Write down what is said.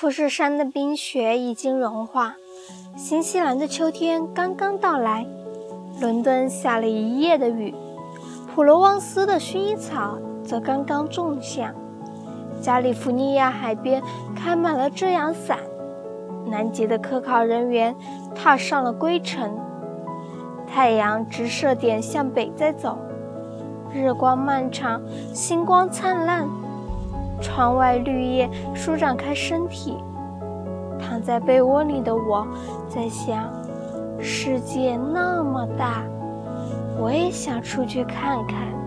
富士山的冰雪已经融化，新西兰的秋天刚刚到来。伦敦下了一夜的雨，普罗旺斯的薰衣草则刚刚种下。加利福尼亚海边开满了遮阳伞。南极的科考人员踏上了归程。太阳直射点向北在走，日光漫长，星光灿烂。窗外绿叶舒展开身体，躺在被窝里的我在想：世界那么大，我也想出去看看。